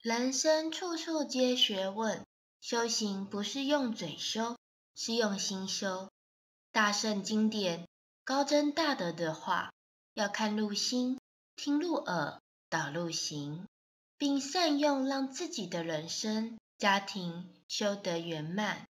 人生处处皆学问，修行不是用嘴修，是用心修。大圣经典高真大德的话，要看入心，听入耳，导入行，并善用，让自己的人生家庭修得圆满。